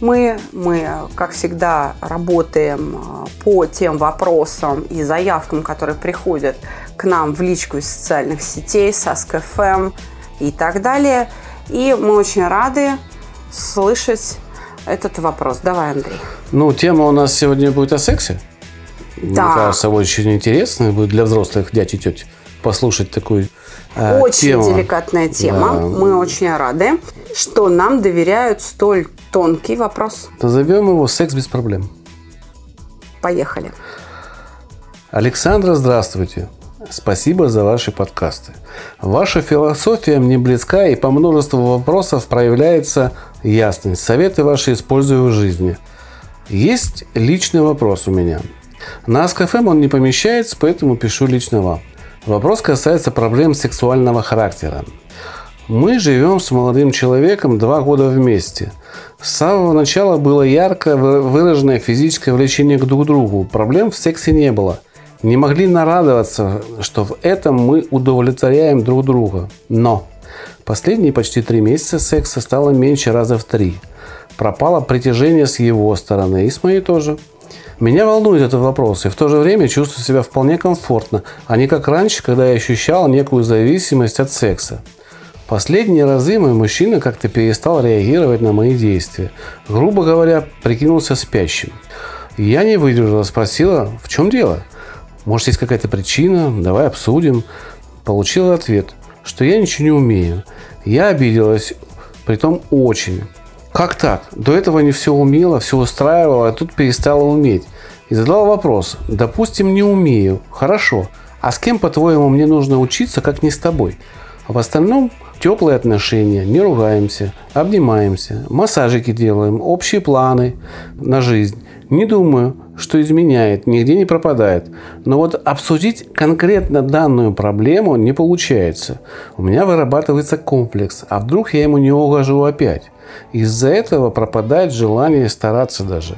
мы. Мы, как всегда, работаем э, по тем вопросам и заявкам, которые приходят к нам в личку из социальных сетей, с Ask.fm и так далее. И мы очень рады слышать этот вопрос. Давай, Андрей. Ну, тема у нас сегодня будет о сексе. Да. Мне кажется, очень интересная будет для взрослых дядь и теть послушать такую э, Очень тему. деликатная тема. Да. Мы очень рады, что нам доверяют столь тонкий вопрос. Назовем его «Секс без проблем». Поехали. Александра, здравствуйте. Спасибо за ваши подкасты. Ваша философия мне близка и по множеству вопросов проявляется ясность. Советы ваши использую в жизни. Есть личный вопрос у меня. На АСКФМ он не помещается, поэтому пишу лично вам. Вопрос касается проблем сексуального характера. Мы живем с молодым человеком два года вместе. С самого начала было ярко вы- выраженное физическое влечение к друг другу. Проблем в сексе не было. Не могли нарадоваться, что в этом мы удовлетворяем друг друга. Но последние почти три месяца секса стало меньше раза в три. Пропало притяжение с его стороны и с моей тоже. Меня волнует этот вопрос, и в то же время чувствую себя вполне комфортно, а не как раньше, когда я ощущал некую зависимость от секса. Последние разы мой мужчина как-то перестал реагировать на мои действия. Грубо говоря, прикинулся спящим. Я не выдержала, спросила, в чем дело? Может, есть какая-то причина? Давай обсудим. Получила ответ, что я ничего не умею. Я обиделась, притом очень. Как так? До этого не все умела, все устраивала, а тут перестала уметь. И задала вопрос. Допустим, не умею. Хорошо. А с кем, по-твоему, мне нужно учиться, как не с тобой? В остальном теплые отношения, не ругаемся, обнимаемся, массажики делаем, общие планы на жизнь. Не думаю, что изменяет, нигде не пропадает. Но вот обсудить конкретно данную проблему не получается. У меня вырабатывается комплекс, а вдруг я ему не угожу опять. Из-за этого пропадает желание стараться даже.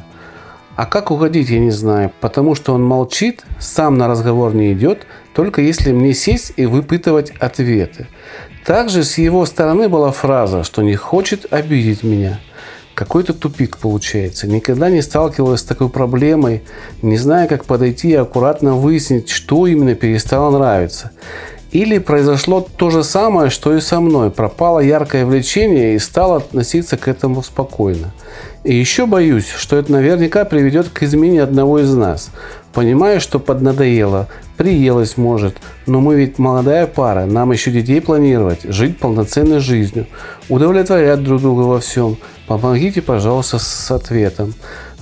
А как угодить, я не знаю, потому что он молчит, сам на разговор не идет, только если мне сесть и выпытывать ответы. Также с его стороны была фраза, что не хочет обидеть меня. Какой-то тупик получается. Никогда не сталкивалась с такой проблемой, не зная, как подойти и аккуратно выяснить, что именно перестало нравиться. Или произошло то же самое, что и со мной. Пропало яркое влечение и стал относиться к этому спокойно. И еще боюсь, что это наверняка приведет к измене одного из нас. Понимаю, что поднадоело, приелось может, но мы ведь молодая пара, нам еще детей планировать, жить полноценной жизнью, удовлетворять друг друга во всем. Помогите, пожалуйста, с ответом.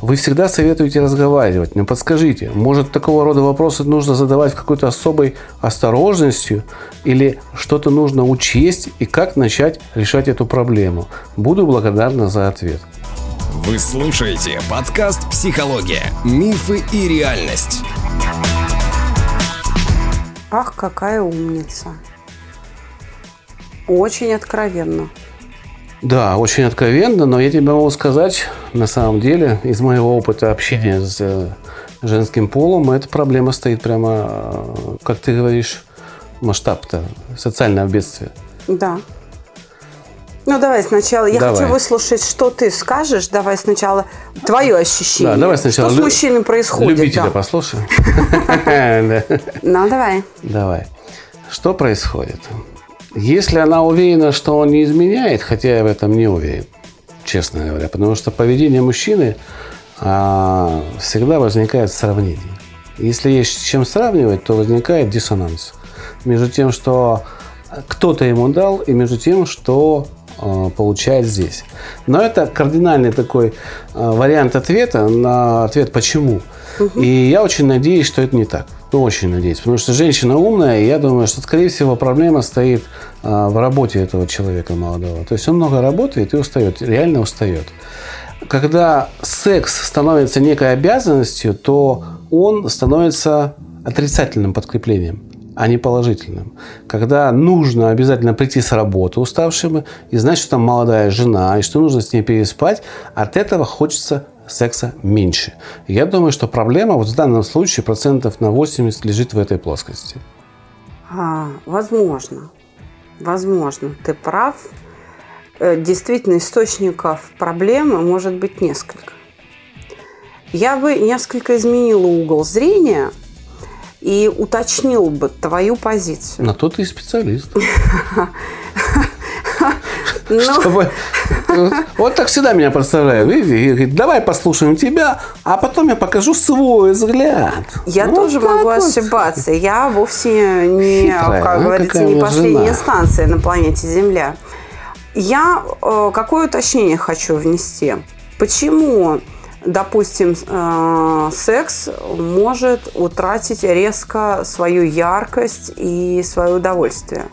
Вы всегда советуете разговаривать, но подскажите, может такого рода вопросы нужно задавать какой-то особой осторожностью или что-то нужно учесть и как начать решать эту проблему? Буду благодарна за ответ. Вы слушаете подкаст «Психология, мифы и реальность». Ах, какая умница. Очень откровенно. Да, очень откровенно, но я тебе могу сказать, на самом деле, из моего опыта общения с э, женским полом, эта проблема стоит прямо, э, как ты говоришь, масштаб-то социального бедствия. Да. Ну, давай сначала. Я Давай. хочу выслушать, что ты скажешь. Давай сначала твое ощущение. Да, давай сначала. Что с мужчиной происходит? Любителя да. послушай. Ну, давай. Давай. Что происходит? Если она уверена, что он не изменяет, хотя я в этом не уверен, честно говоря, потому что поведение мужчины а, всегда возникает в сравнении. Если есть с чем сравнивать, то возникает диссонанс между тем, что кто-то ему дал, и между тем, что получает здесь. Но это кардинальный такой э, вариант ответа на ответ «почему?». И я очень надеюсь, что это не так. Ну, очень надеюсь. Потому что женщина умная, и я думаю, что, скорее всего, проблема стоит а, в работе этого человека молодого. То есть он много работает и устает, реально устает. когда секс становится некой обязанностью, то он становится отрицательным подкреплением, а не положительным. Когда нужно обязательно прийти с работы уставшим и знать, что там молодая жена, и что нужно с ней переспать, от этого хочется секса меньше. Я думаю, что проблема вот в данном случае процентов на 80 лежит в этой плоскости. А, возможно. Возможно, ты прав. Э, действительно, источников проблемы может быть несколько. Я бы несколько изменила угол зрения и уточнил бы твою позицию. На то ты и специалист. Ну, Чтобы- Вот так всегда меня представляют. Видите, давай послушаем тебя, а потом я покажу свой взгляд. Я Вот тоже могу вот. ошибаться. Я вовсе не, Хитрая, как а? говорится, Какая не последняя жена. станция на планете Земля. Я э, какое уточнение хочу внести? Почему, допустим, э, секс может утратить резко свою яркость и свое удовольствие?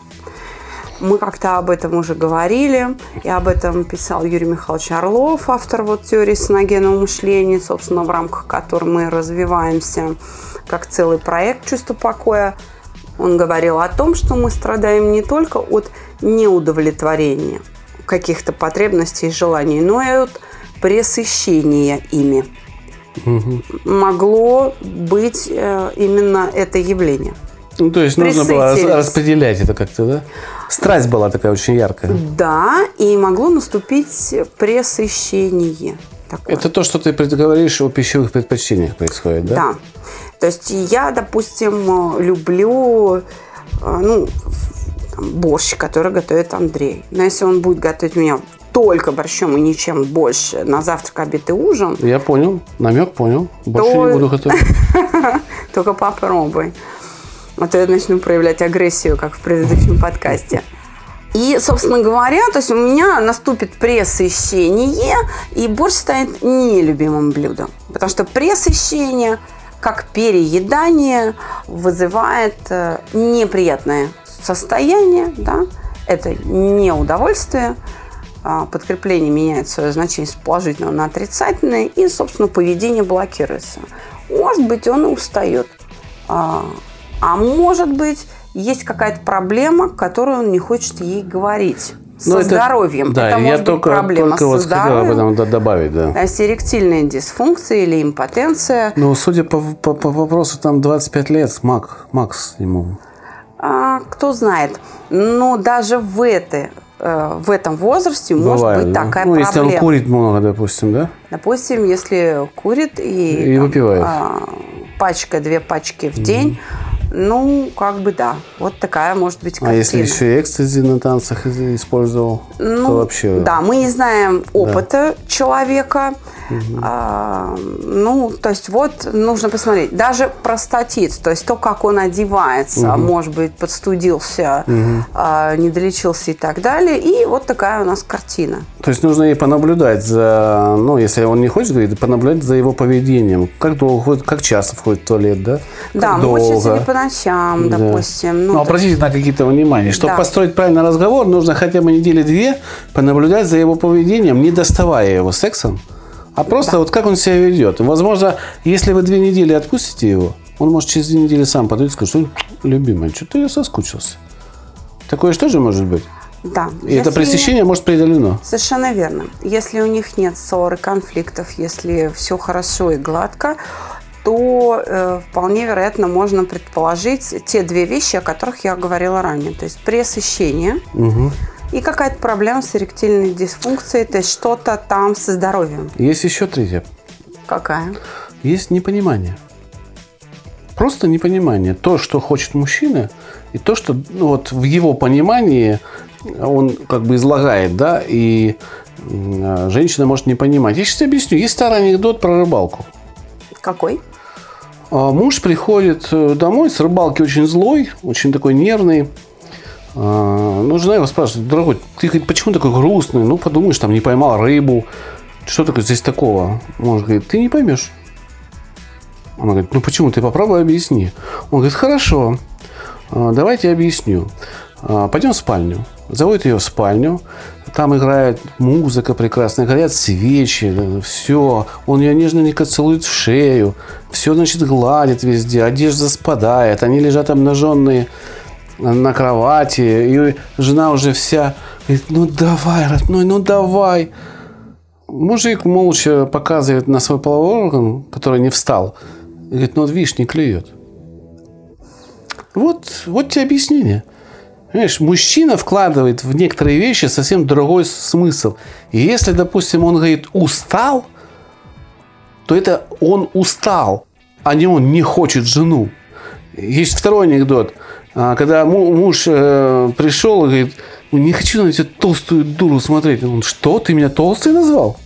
Мы как-то об этом уже говорили, и об этом писал Юрий Михайлович Орлов, автор вот теории саногенного мышления, собственно, в рамках которой мы развиваемся как целый проект «Чувство покоя». Он говорил о том, что мы страдаем не только от неудовлетворения каких-то потребностей и желаний, но и от пресыщения ими. Могло быть э, именно это явление. Ну, то есть нужно было распределять это как-то, да? Страсть была такая очень яркая. Да, и могло наступить пресыщение. Такое. Это то, что ты говоришь о пищевых предпочтениях происходит, да? Да. То есть я, допустим, люблю э, ну, там, борщ, который готовит Андрей. Но если он будет готовить меня только борщом и ничем больше на завтрак, обед и ужин, Я понял, намек понял. Больше То- не буду готовить. только попробуй. А то я начну проявлять агрессию, как в предыдущем подкасте. И, собственно говоря, то есть у меня наступит пресыщение, и борщ станет нелюбимым блюдом. Потому что пресыщение, как переедание, вызывает э, неприятное состояние, да? это неудовольствие, а, подкрепление меняет свое значение с положительного на отрицательное, и, собственно, поведение блокируется. Может быть, он и устает. А, а может быть, есть какая-то проблема, которую он не хочет ей говорить. Со Ну, это- здоровьем. Да, это я может быть только, проблема только со вот хотел об здоровьем. этом добавить, да. То есть эректильная дисфункция или импотенция. Ну, судя по, по- по вопросу, там 25 лет, Мак, Макс ему. А, кто знает. Но даже в, этой, э, в этом возрасте может Бывает, быть да? такая Ну, если проблема. он курит много, допустим, да? Допустим, если курит и, И выпивает. а, пачка, две пачки в день, ну, как бы да. Вот такая может быть А картина. если еще и экстази на танцах использовал, Ну, то вообще... Да, мы не знаем опыта человека. А, ну, то есть вот нужно посмотреть. Даже простатит, то есть то, как он одевается, может быть, подстудился, а, не долечился и так далее. И вот такая у нас картина. То есть нужно и понаблюдать за, ну, если он не хочет говорить, понаблюдать за его поведением. Как долго как часто входит в туалет, да? Как да, мочится долго. ли по ночам, Да. допустим. Ну, Ну, обратите на какие-то внимание. Чтобы Да. построить правильный разговор, нужно хотя бы недели две понаблюдать за его поведением, не доставая его сексом, а просто вот как он себя ведет. Возможно, если вы две недели отпустите его, он может через две недели сам подойти и сказать, что, любимая, что-то я соскучился. Такое же тоже может быть. да. И это Если- пресыщение может преодолено. Совершенно верно. Если у них нет ссор и конфликтов, если все хорошо и гладко, то э, вполне вероятно можно предположить те две вещи, о которых я говорила ранее. То есть пресыщение Мгм. И какая-то проблема с эректильной дисфункцией, то есть что-то там со здоровьем. Есть еще третье. Какая? Есть непонимание. Просто непонимание. То, что хочет мужчина, и то, что ну, вот в его понимании он как бы излагает, да, и а, женщина может не понимать. Я сейчас объясню. Есть старый анекдот про рыбалку. Какой? А, Муж приходит э, домой с рыбалки очень злой, очень такой нервный. А, Ну, жена его спрашивает, дорогой, ты почему такой грустный? Ну, подумаешь, там не поймал рыбу. Что такое здесь такого? Муж говорит, ты не поймешь. Она говорит, ну почему? Ты попробуй объясни. Он говорит, хорошо, а, давайте объясню. А, Пойдем в спальню. Заводит ее в спальню, там играет музыка прекрасная, горят свечи, все. Он ее нежно целует в шею, все, значит, гладит везде, одежда спадает, они лежат обнаженные на кровати, и жена уже вся говорит, ну давай, родной, ну давай. Мужик молча показывает на свой половой орган, который не встал, и говорит, ну вот видишь, не клюет. Вот, вот тебе объяснение. Понимаешь, мужчина вкладывает в некоторые вещи совсем другой смысл. И если, допустим, он говорит «устал», то это он устал, а не он не хочет жену. Есть второй анекдот. А, когда муж э, пришел и говорит, «Ну, не хочу на эту толстую дуру смотреть. Он, что, ты меня толстой назвал?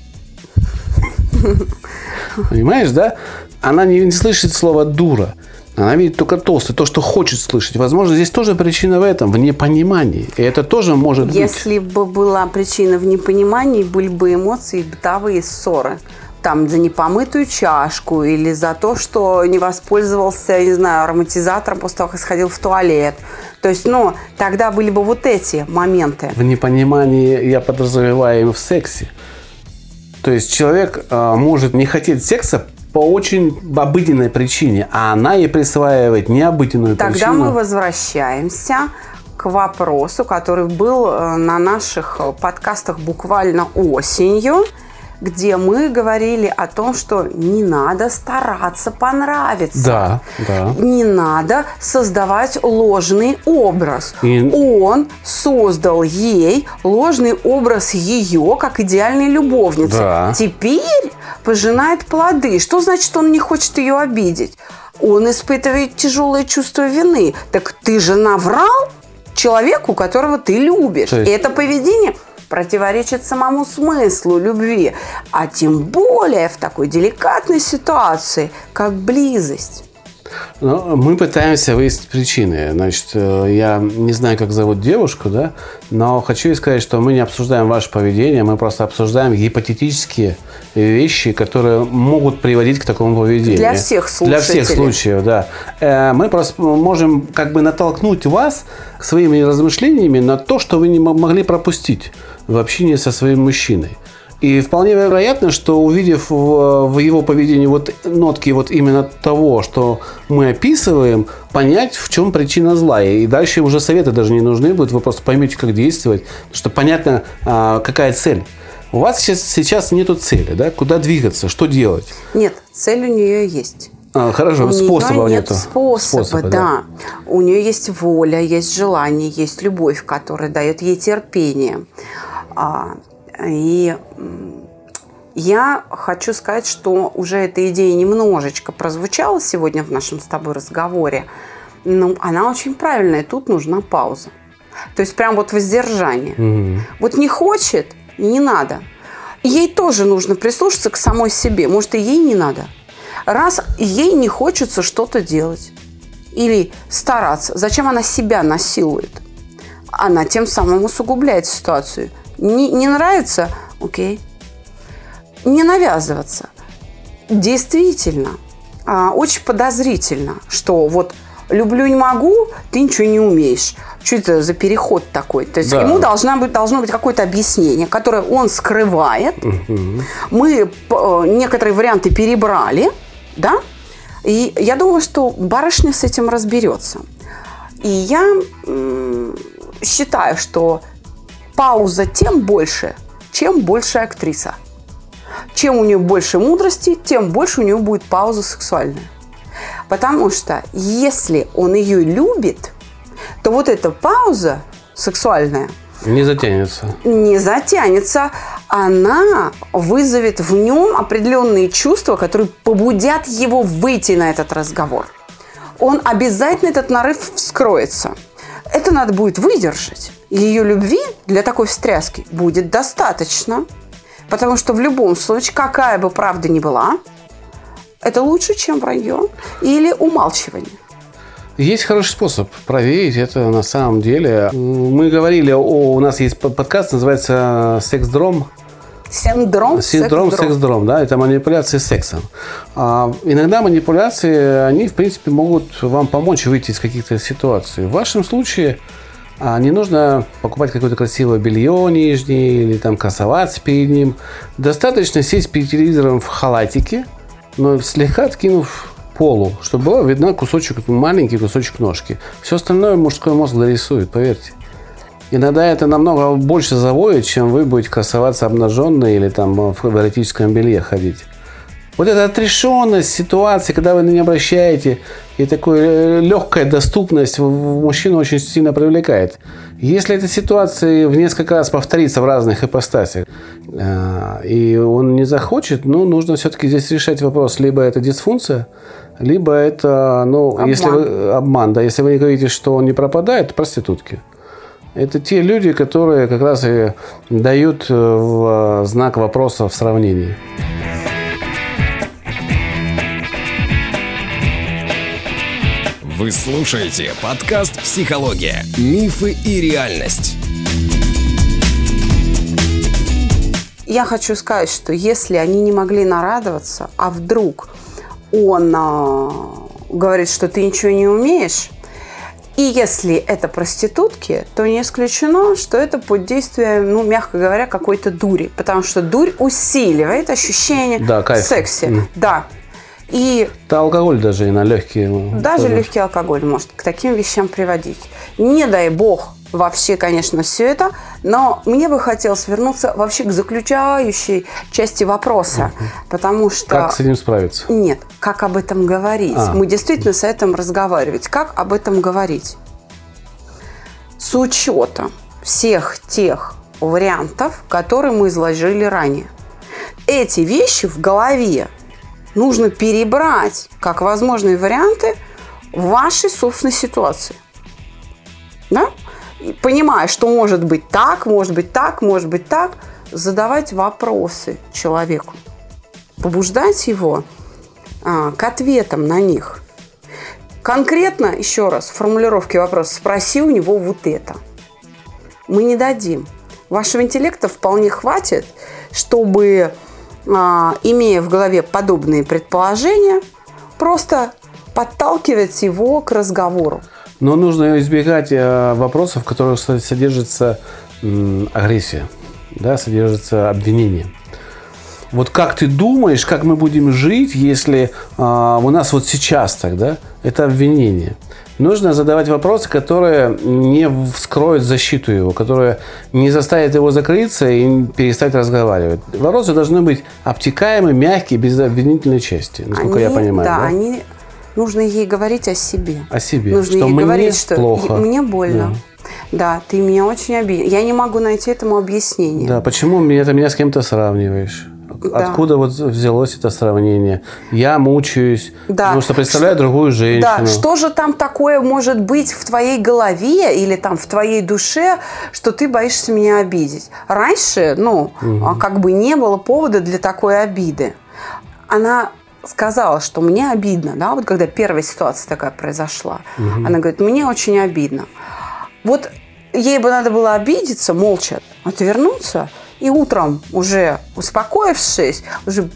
Понимаешь, да? Она не слышит слова «дура». Она видит только толстый, то, что хочет слышать. Возможно, здесь тоже причина в этом, в непонимании. И это тоже может Если быть. Если бы была причина в непонимании, были бы эмоции, бытовые ссоры. Там за непомытую чашку или за то, что не воспользовался, не знаю, ароматизатором после того, как сходил в туалет. То есть, ну, тогда были бы вот эти моменты. В непонимании я подразумеваю в сексе. То есть человек э, может не хотеть секса по очень обыденной причине, а она ей присваивает необыденную Тогда причину. Тогда мы возвращаемся к вопросу, который был э, на наших подкастах буквально осенью где мы говорили о том, что не надо стараться понравиться. Да, да. Не надо создавать ложный образ. И... Он создал ей ложный образ ее как идеальной любовницы. Да. Теперь пожинает плоды. Что значит, он не хочет ее обидеть? Он испытывает тяжелое чувство вины. Так ты же наврал человеку, которого ты любишь. есть... И это поведение противоречит самому смыслу любви, а тем более в такой деликатной ситуации, как близость. Ну, мы пытаемся выяснить причины. Значит, э, я не знаю, как зовут девушку, да, но хочу сказать, что мы не обсуждаем ваше поведение, мы просто обсуждаем гипотетические вещи, которые могут приводить к такому поведению. Для всех случаев. Для всех случаев, да. Э, мы просто можем как бы натолкнуть вас своими размышлениями на то, что вы не могли пропустить в общении со своим мужчиной. И вполне вероятно, что увидев в, в его поведении вот нотки вот именно того, что мы описываем, понять, в чем причина зла. И дальше уже советы даже не нужны будут, вы просто поймете, как действовать, потому что понятно, а, какая цель. У вас сейчас, сейчас нету цели, да? Куда двигаться, что делать? Нет, цель у нее есть. А, хорошо, у способа нее нет нету. Способа, способа да. да. У нее есть воля, есть желание, есть любовь, которая дает ей терпение. И я хочу сказать, что уже эта идея немножечко прозвучала сегодня в нашем с тобой разговоре. Но она очень правильная. Тут нужна пауза. То есть прям вот воздержание. Угу. Вот не хочет, не надо. Ей тоже нужно прислушаться к самой себе. Может, и ей не надо. Раз ей не хочется что-то делать или стараться, зачем она себя насилует? Она тем самым усугубляет ситуацию. Не, не нравится? Окей. Не навязываться. Действительно, а, очень подозрительно, что вот люблю не могу, ты ничего не умеешь. Что это за переход такой? То есть да. ему должна быть, должно быть какое-то объяснение, которое он скрывает. Угу. Мы э, некоторые варианты перебрали, да? И я думаю, что барышня с этим разберется. И я считаю, что пауза тем больше, чем больше актриса. Чем у нее больше мудрости, тем больше у нее будет пауза сексуальная. Потому что если он ее любит, то вот эта пауза сексуальная не затянется. Не затянется. Она вызовет в нем определенные чувства, которые побудят его выйти на этот разговор. Он обязательно этот нарыв вскроется. Это надо будет выдержать. И ее любви для такой встряски будет достаточно. Потому что в любом случае, какая бы правда ни была, это лучше, чем вранье или умалчивание. Есть хороший способ проверить это на самом деле. Мы говорили, о, у нас есть подкаст, называется «Секс-дром». Синдром, Синдром, секс-дром, да, это манипуляции сексом. А, иногда манипуляции, они, в принципе, могут вам помочь выйти из каких-то ситуаций. В вашем случае А не нужно покупать какое-то красивое белье нижнее или там красоваться перед ним. Достаточно сесть перед телевизором в халатике, но слегка откинув полу, чтобы была видна кусочек, маленький кусочек ножки. Все остальное мужской мозг дорисует, поверьте. Иногда это намного больше заводит, чем вы будете красоваться обнаженной или там в эротическом белье ходить. Вот эта отрешенность ситуации, когда вы не обращаете, и такая легкая доступность мужчину очень сильно привлекает. Если эта ситуация в несколько раз повторится в разных ипостасях, э, и он не захочет, ну, нужно все-таки здесь решать вопрос, либо это дисфункция, либо это, ну, обман. если вы, обман, да, если вы не говорите, что он не пропадает, проститутки. Это те люди, которые как раз и дают э, в знак вопроса в сравнении. Вы слушаете подкаст «Психология. Мифы и реальность». Я хочу сказать, что если они не могли нарадоваться, а вдруг он э, говорит, что ты ничего не умеешь, и если это проститутки, то не исключено, что это под действием, ну, мягко говоря, какой-то дури. Потому что дурь усиливает ощущение да, кайф. секси. Mm. Да, и да, алкоголь даже и на легкие. Ну, даже тоже. легкий алкоголь может к таким вещам приводить. Не дай бог вообще, конечно, все это, но мне бы хотелось вернуться вообще к заключающей части вопроса, угу. потому что... Как с этим справиться? Нет, как об этом говорить. А. Мы действительно с этим разговаривать. Как об этом говорить? С учетом всех тех вариантов, которые мы изложили ранее. Эти вещи в голове нужно перебрать как возможные варианты вашей собственной ситуации. Да? Понимая, что может быть так, может быть так, может быть так, задавать вопросы человеку, побуждать его а, к ответам на них. Конкретно, еще раз, в формулировке вопроса спроси у него вот это. Мы не дадим. Вашего интеллекта вполне хватит, чтобы имея в голове подобные предположения, просто подталкивать его к разговору. Но нужно избегать э, вопросов, в которых содержится агрессия, да, содержится обвинение. Вот как ты думаешь, как мы будем жить, если а, у нас вот сейчас тогда это обвинение? Нужно задавать вопросы, которые не вскроют защиту его, которые не заставят его закрыться и перестать разговаривать. Вопросы должны быть обтекаемые, мягкие, без обвинительной части, насколько они, я понимаю. Да, да, они нужно ей говорить о себе. О себе. Нужно что ей мне говорить, что плохо. мне больно. Да. Да, ты меня очень обидел. Я не могу найти этому объяснение. Да, почему меня, ты меня с кем-то сравниваешь? Да. Откуда вот взялось это сравнение? Я мучаюсь, да. потому что представляю что, другую женщину. Да, что же там такое может быть в твоей голове или там в твоей душе, что ты боишься меня обидеть? Раньше, ну, угу. как бы не было повода для такой обиды. Она сказала, что мне обидно, да, вот когда первая ситуация такая произошла. Угу. Она говорит, мне очень обидно. Вот ей бы надо было обидеться, молча отвернуться – и утром, уже успокоившись, уже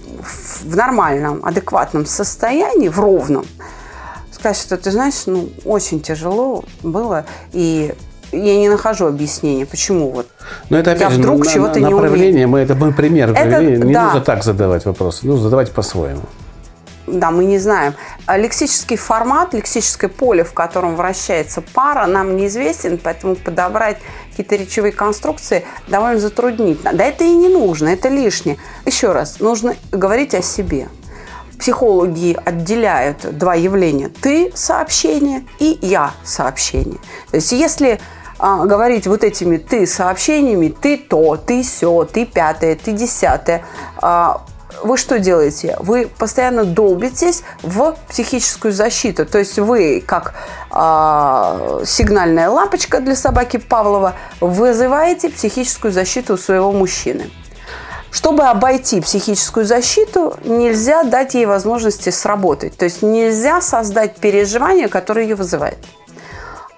в нормальном, адекватном состоянии, в ровном, сказать, что ты знаешь, ну, очень тяжело было, и я не нахожу объяснения, почему вот Но это, опять я вдруг чего-то не умею. Мы, это мы пример это, Не да. нужно так задавать вопросы, нужно задавать по-своему да, мы не знаем. А лексический формат, лексическое поле, в котором вращается пара, нам неизвестен, поэтому подобрать какие-то речевые конструкции довольно затруднительно. Да это и не нужно, это лишнее. Еще раз, нужно говорить о себе. Психологи отделяют два явления. Ты сообщение и я сообщение. То есть если а, говорить вот этими ты сообщениями, ты то, ты все, ты пятое, ты десятое, а, вы что делаете? Вы постоянно долбитесь в психическую защиту. То есть вы, как э, сигнальная лампочка для собаки Павлова, вызываете психическую защиту у своего мужчины. Чтобы обойти психическую защиту, нельзя дать ей возможности сработать. То есть нельзя создать переживание, которое ее вызывает.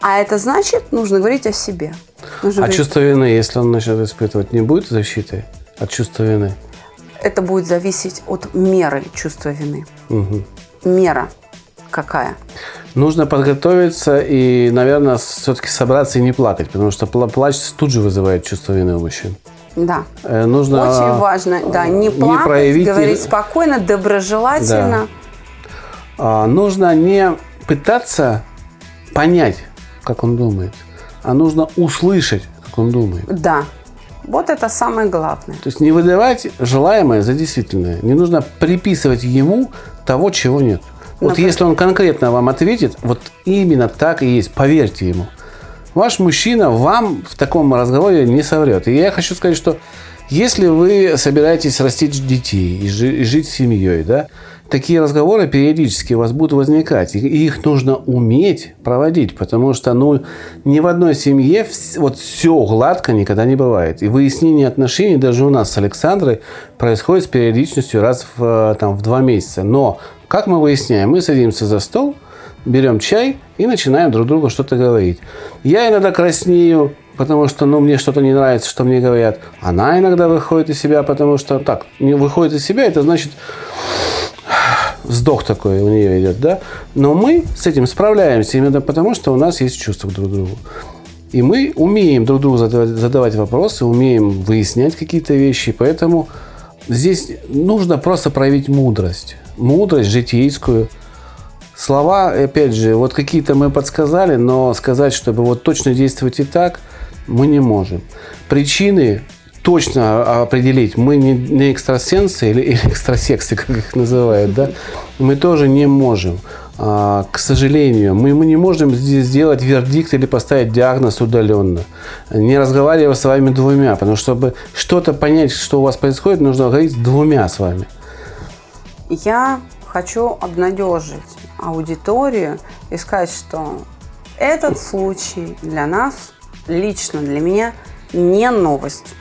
А это значит, нужно говорить о себе. Нужно а говорить... чувство вины, если он начнет испытывать, не будет защиты от чувства вины? Это будет зависеть от меры чувства вины. Угу. Мера. какая? Нужно подготовиться и, наверное, все-таки собраться и не плакать, потому что плач тут же вызывает чувство вины у мужчин. Да. Э, нужно Очень важно, да, не плакать, не проявить... говорить спокойно, доброжелательно. Да. А, нужно не пытаться понять, как он думает, а нужно услышать, как он думает. Да. Вот это самое главное. То есть не выдавать желаемое за действительное. Не нужно приписывать ему того, чего нет. Вот Например? если он конкретно вам ответит, вот именно так и есть, поверьте ему. Ваш мужчина вам в таком разговоре не соврет. И я хочу сказать, что если вы собираетесь растить детей и жить с семьей, да, такие разговоры периодически у вас будут возникать. И их нужно уметь проводить, потому что ну, ни в одной семье вот все гладко никогда не бывает. И выяснение отношений даже у нас с Александрой происходит с периодичностью раз в, там, в два месяца. Но как мы выясняем? Мы садимся за стол, берем чай и начинаем друг другу что-то говорить. Я иногда краснею, потому что ну, мне что-то не нравится, что мне говорят. Она иногда выходит из себя, потому что так, не выходит из себя, это значит вздох такой у нее идет, да. Но мы с этим справляемся именно потому, что у нас есть чувство друг к другу. И мы умеем друг другу задавать, задавать вопросы, умеем выяснять какие-то вещи. Поэтому здесь нужно просто проявить мудрость. Мудрость житейскую. Слова, опять же, вот какие-то мы подсказали, но сказать, чтобы вот точно действовать и так, мы не можем. Причины точно определить, мы не, не экстрасенсы или, или экстрасексы, как их называют, да, мы тоже не можем. А, к сожалению, мы, мы не можем здесь сделать вердикт или поставить диагноз удаленно, не разговаривая с вами двумя, потому что чтобы что-то понять, что у вас происходит, нужно говорить с двумя с вами. Я хочу обнадежить аудиторию и сказать, что этот случай для нас, лично для меня, не новость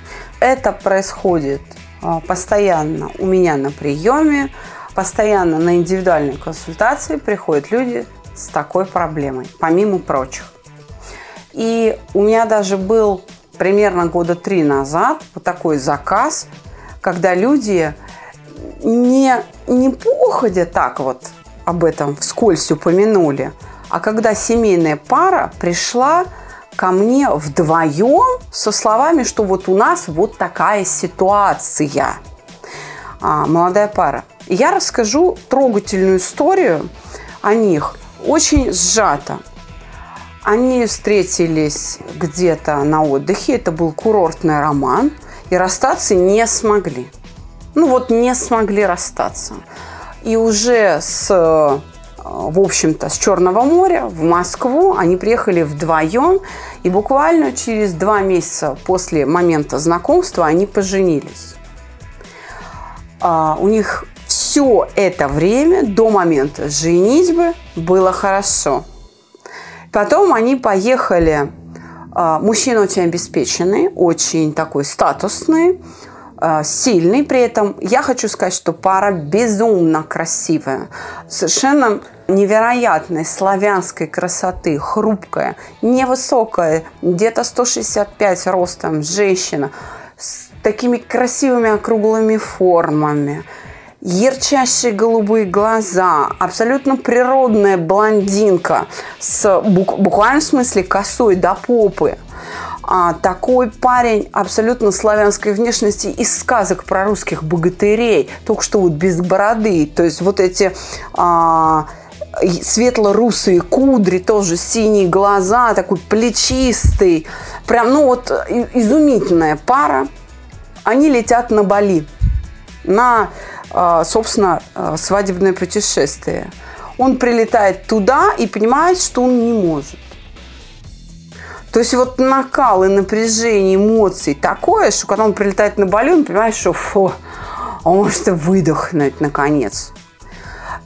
это происходит а, постоянно у меня на приеме, постоянно на индивидуальной консультации приходят люди с такой проблемой, помимо прочих. И у меня даже был примерно года три назад вот такой заказ, когда люди не, не походя так вот об этом вскользь упомянули, а когда семейная пара пришла ко мне вдвоем со словами, что вот у нас вот такая ситуация. А, молодая пара. Я расскажу трогательную историю о них, очень сжато. Они встретились где-то на отдыхе, это был курортный роман, и расстаться не смогли. Ну вот не смогли расстаться. И уже с в общем-то, с Черного моря в Москву. Они приехали вдвоем, и буквально через два месяца после момента знакомства они поженились. А, у них все это время до момента женитьбы было хорошо. Потом они поехали. А, мужчина очень обеспеченный, очень такой статусный, а, сильный. При этом я хочу сказать, что пара безумно красивая. Совершенно невероятной славянской красоты, хрупкая, невысокая, где-то 165 ростом женщина, с такими красивыми округлыми формами, ярчайшие голубые глаза, абсолютно природная блондинка с буквальном смысле косой до попы. А, такой парень абсолютно славянской внешности из сказок про русских богатырей, только что вот без бороды. То есть вот эти а, светло-русые кудри, тоже синие глаза, такой плечистый. Прям, ну вот, изумительная пара. Они летят на Бали, на, а, собственно, а, свадебное путешествие. Он прилетает туда и понимает, что он не может. То есть вот накал и напряжение эмоций такое, что когда он прилетает на Бали, он понимает, что фу, он может выдохнуть наконец.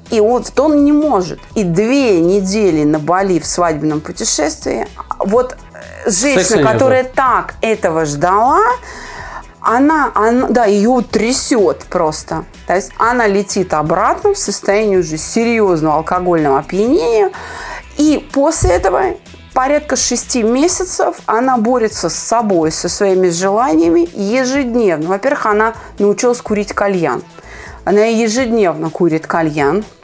И вот он не может. И две недели на Бали в свадебном путешествии, вот э, женщина, которая так этого ждала, она, она, да, ее трясет просто. То есть она летит обратно в состоянии уже серьезного алкогольного опьянения. И после этого порядка шести месяцев она борется с собой, со своими желаниями ежедневно. Во-первых, она научилась курить кальян. Она ежедневно курит кальян –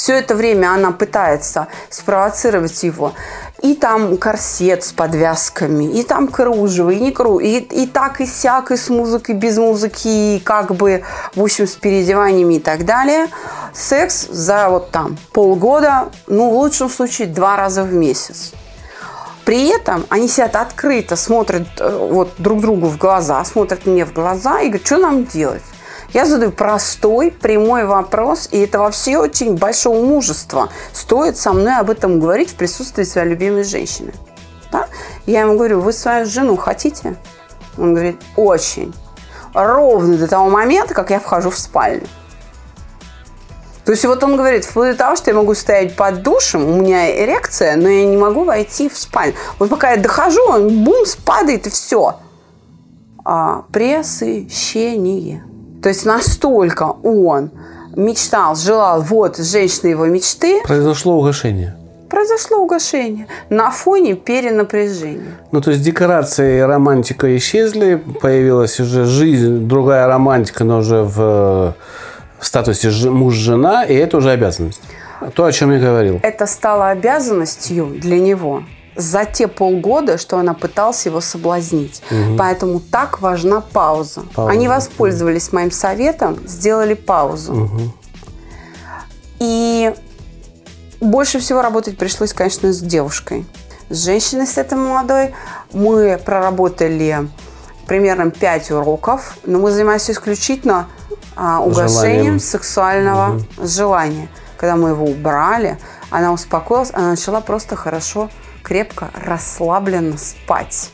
Все это время она пытается спровоцировать его. И там корсет с подвязками, и там кружево, и не кружево, и, и так, и сяк, и с музыкой, без музыки, и как бы, в общем, с переодеваниями и так далее. Секс за вот там полгода, ну, в лучшем случае, два раза в месяц. При этом они сидят открыто, смотрят э, вот друг другу в глаза, смотрят мне в глаза и говорят, что нам делать? Я задаю простой, прямой вопрос, и это вообще очень большого мужества. Стоит со мной об этом говорить в присутствии своей любимой женщины. Да? Я ему говорю, вы свою жену хотите? Он говорит, очень. Ровно до того момента, как я вхожу в спальню. То есть вот он говорит, вплоть до того, что я могу стоять под душем, у меня эрекция, но я не могу войти в спальню. Вот пока я дохожу, он бум, падает и все. А, пресыщение. То есть настолько он мечтал, желал, вот женщина его мечты. Произошло угошение. Произошло угошение на фоне перенапряжения. Ну, то есть декорации и романтика исчезли, появилась уже жизнь, другая романтика, но уже в, в статусе муж-жена, и это уже обязанность. То, о чем я говорил. Это стало обязанностью для него за те полгода, что она пыталась его соблазнить. Угу. Поэтому так важна пауза. пауза. Они воспользовались моим советом, сделали паузу. Угу. И больше всего работать пришлось, конечно, с девушкой. С женщиной, с этой молодой, мы проработали примерно 5 уроков, но мы занимаемся исключительно а, угошением Желанием. сексуального угу. желания. Когда мы его убрали, она успокоилась, она начала просто хорошо крепко, расслабленно спать.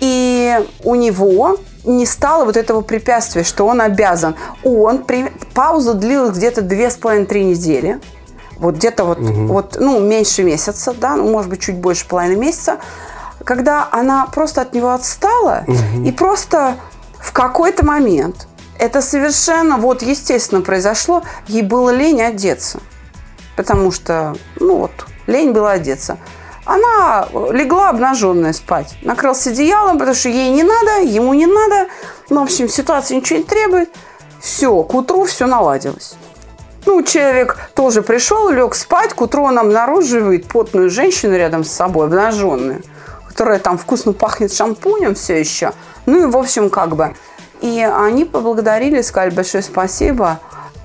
И у него не стало вот этого препятствия, что он обязан. Он, при... пауза длилась где-то две с половиной три недели. Вот где-то вот, угу. вот, ну, меньше месяца, да, ну, может быть, чуть больше половины месяца, когда она просто от него отстала угу. и просто в какой-то момент это совершенно вот естественно произошло, ей было лень одеться. Потому что, ну вот, лень было одеться. Она легла обнаженная спать. Накрылась одеялом, потому что ей не надо, ему не надо. Ну, в общем, ситуация ничего не требует. Все, к утру все наладилось. Ну, человек тоже пришел, лег спать, к утру он обнаруживает потную женщину рядом с собой, обнаженную, которая там вкусно пахнет шампунем все еще. Ну и, в общем, как бы. И они поблагодарили, сказали большое спасибо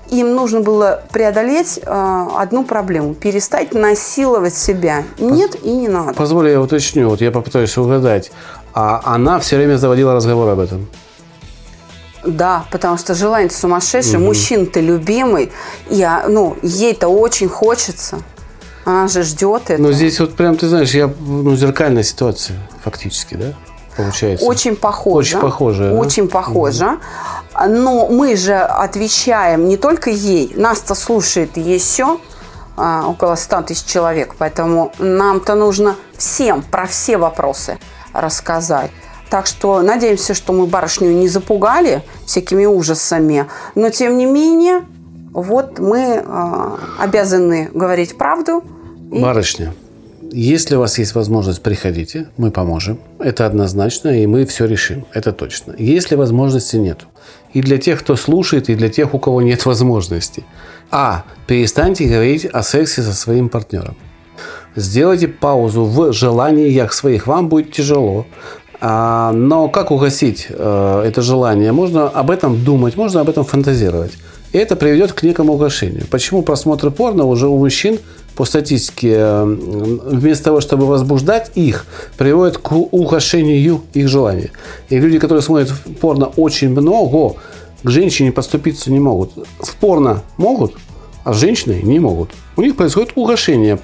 им нужно было преодолеть э, одну проблему – перестать насиловать себя. Нет и не надо. Позволь я уточню, вот я попытаюсь угадать. А она все время заводила разговор об этом? Да, потому что желание сумасшедший, угу. мужчина-то любимый, и, ну, ей-то очень хочется. Она же ждет это. Но здесь вот прям, ты знаешь, я, ну, зеркальная ситуация фактически, да? Получается. Очень похоже. Очень похоже. Очень да? похоже. Угу. Но мы же отвечаем не только ей, нас-то слушает еще а, около 100 тысяч человек, поэтому нам-то нужно всем про все вопросы рассказать. Так что надеемся, что мы барышню не запугали всякими ужасами, но тем не менее, вот мы э, обязаны говорить правду. И... Барышня, если у вас есть возможность, приходите, мы поможем. Это однозначно, и мы все решим. Это точно. Если возможности нет, и для тех, кто слушает, и для тех, у кого нет возможности. А. Перестаньте говорить о сексе со своим партнером. Сделайте паузу в желаниях своих. Вам будет тяжело. А, но как угасить э, это желание? Можно об этом думать, можно об этом фантазировать. И это приведет к некому угошению. Почему просмотр порно уже у мужчин по статистике, э, вместо того, чтобы возбуждать их, приводит к угошению их желания. И люди, которые смотрят порно очень много, к женщине подступиться не могут. В порно могут, а с женщиной не могут. У них происходит угошение.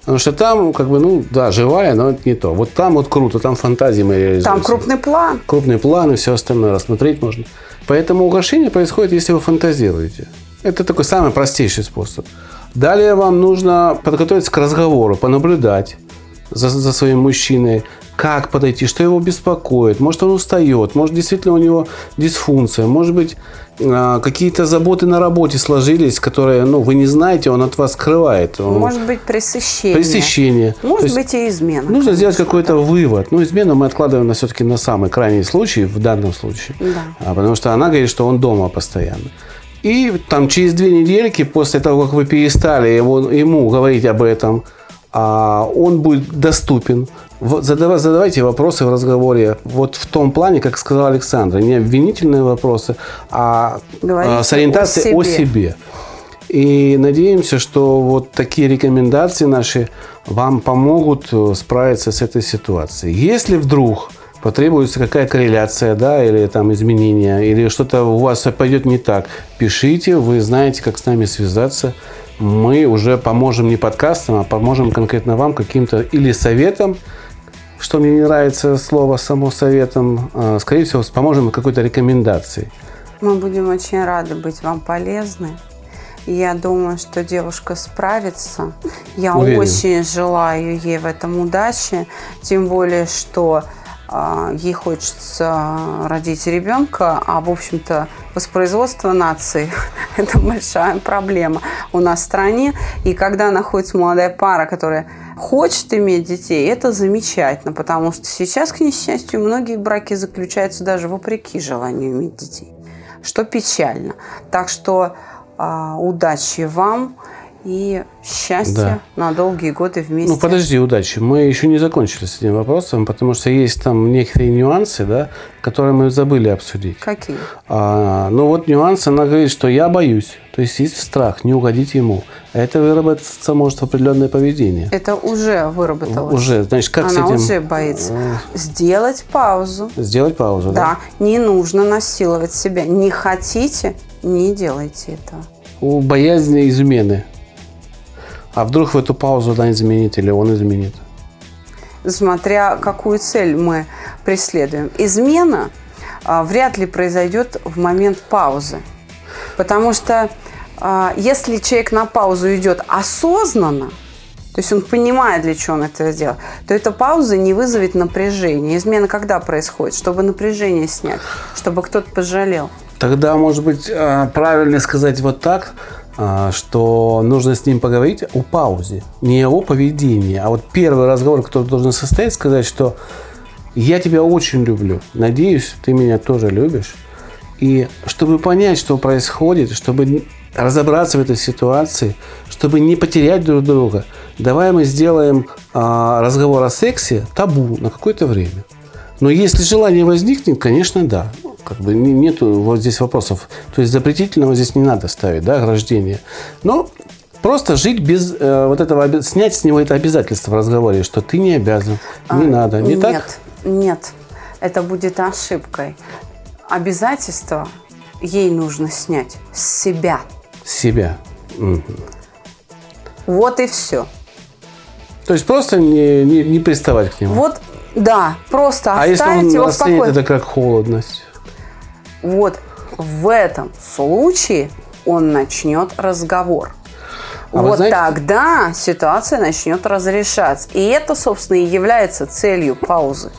Потому что там, как бы, ну, да, живая, но это не то. Вот там вот круто, там фантазии мы реализуем. Там крупный план. Крупный план и все остальное рассмотреть можно. Поэтому угошение происходит, если вы фантазируете. Это такой самый простейший способ. Далее вам нужно подготовиться к разговору, понаблюдать за, за своим мужчиной, как подойти, что его беспокоит. Может, он устает, может, действительно у него дисфункция, может быть, а, какие-то заботы на работе сложились, которые ну, вы не знаете, он от вас скрывает. Он... Может быть, пресыщение. Пресыщение. Может быть, и измена. Нужно конечно. сделать какой-то вывод. Ну, измену мы откладываем на все-таки на самый крайний случай в данном случае. Да. А, потому что она говорит, что он дома постоянно. И там через две недельки после того, как вы перестали его, ему говорить об этом, а, он будет доступен. Задавай, задавайте вопросы в разговоре вот в том плане, как сказал Александр, не обвинительные вопросы, а Говорите с ориентацией о себе. о себе. И надеемся, что вот такие рекомендации наши вам помогут э, справиться с этой ситуацией. Если вдруг потребуется какая корреляция, да, или там изменения, или что-то у вас пойдет не так, пишите, вы знаете, как с нами связаться. Мы уже поможем не подкастом, а поможем конкретно вам каким-то или советом, что мне не нравится слово само советом, а, скорее всего, поможем какой-то рекомендацией. Мы будем очень рады быть вам полезны. Я думаю, что девушка справится. Я Уверен. очень желаю ей в этом удачи. Тем более, что ей хочется родить ребенка, а, в общем-то, воспроизводство нации – это большая проблема у нас в стране. И когда находится молодая пара, которая хочет иметь детей, это замечательно, потому что сейчас, к несчастью, многие браки заключаются даже вопреки желанию иметь детей, что печально. Так что а, удачи вам и счастья да. на долгие годы вместе. Ну, подожди, удачи. Мы еще не закончили с этим вопросом, потому что есть там некоторые нюансы, да, которые мы забыли обсудить. Какие? А, ну, вот нюанс, она говорит, что я боюсь. То есть есть страх не угодить ему. А это выработаться может определенное поведение. Это уже выработалось. Уже. Значит, как Она с этим... уже боится. Сделать паузу. Сделать паузу, да? Да. Не нужно насиловать себя. Не хотите не делайте этого. У боязни измены. А вдруг в эту паузу она изменит или он изменит? Смотря какую цель мы преследуем. Измена а, вряд ли произойдет в момент паузы. Потому что а, если человек на паузу идет осознанно, то есть он понимает, для чего он это делает, то эта пауза не вызовет напряжения. Измена когда происходит? Чтобы напряжение снять, чтобы кто-то пожалел. Тогда, может быть, э, правильно сказать вот так, что нужно с ним поговорить о паузе, не о поведении, а вот первый разговор, который должен состоять, сказать, что я тебя очень люблю, надеюсь, ты меня тоже любишь. И чтобы понять, что происходит, чтобы разобраться в этой ситуации, чтобы не потерять друг друга, давай мы сделаем а, разговор о сексе табу на какое-то время. Но если желание возникнет, конечно, да. Как бы нету вот здесь вопросов. То есть запретительного здесь не надо ставить, да, ограждение. Но просто жить без э, вот этого, снять с него это обязательство в разговоре, что ты не обязан, не а, надо, не нет, так? Нет, нет, это будет ошибкой. Обязательство ей нужно снять с себя. С себя. Угу. Вот и все. То есть просто не, не, не приставать к нему. Вот, да, просто а оставить если он его в это как холодность? Вот в этом случае он начнет разговор. А вот знаете... тогда ситуация начнет разрешаться. И это, собственно, и является целью паузы.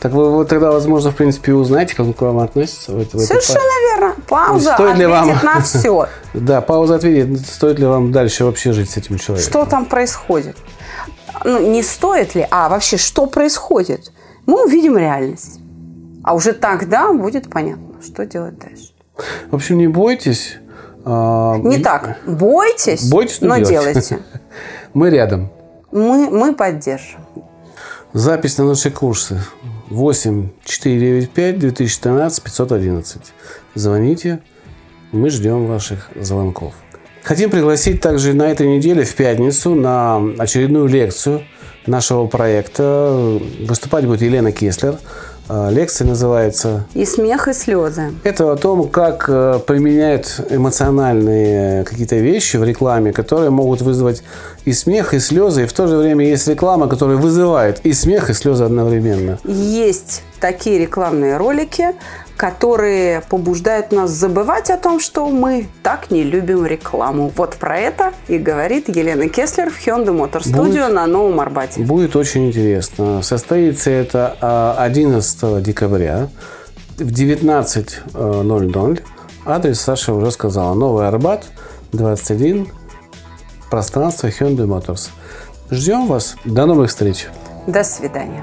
Так вы, вы тогда, возможно, в принципе, узнаете, как он к вам относится. В, в Совершенно верно. Пауза стоит ответит ли вам... на все. Да, пауза ответит, стоит ли вам дальше вообще жить с этим человеком. Что там происходит? Ну, не стоит ли, а вообще, что происходит? Мы увидим реальность. А уже тогда будет понятно, что делать дальше. В общем, не бойтесь. А, не так. Бойтесь, бойтесь но, но делайте. Мы рядом. Мы, мы поддержим. Запись на наши курсы 8 495 2013 511. Звоните. Мы ждем ваших звонков. Хотим пригласить также на этой неделе в пятницу на очередную лекцию нашего проекта. Выступать будет Елена Кеслер, а, лекция называется «И смех, и слезы». Это о том, как э, применяют эмоциональные какие-то вещи в рекламе, которые могут вызвать и смех, и слезы. И в то же время есть реклама, которая вызывает и смех, и слезы одновременно. Есть такие рекламные ролики, которые побуждают нас забывать о том, что мы так не любим рекламу. Вот про это и говорит Елена Кеслер в Hyundai Motor Studio на Новом Арбате. Будет очень интересно. Состоится это 11 а, декабря в 19.00. Адрес Саша уже сказала. Новый Арбат, 21, пространство Hyundai Motors. Ждем вас. До новых встреч. До свидания.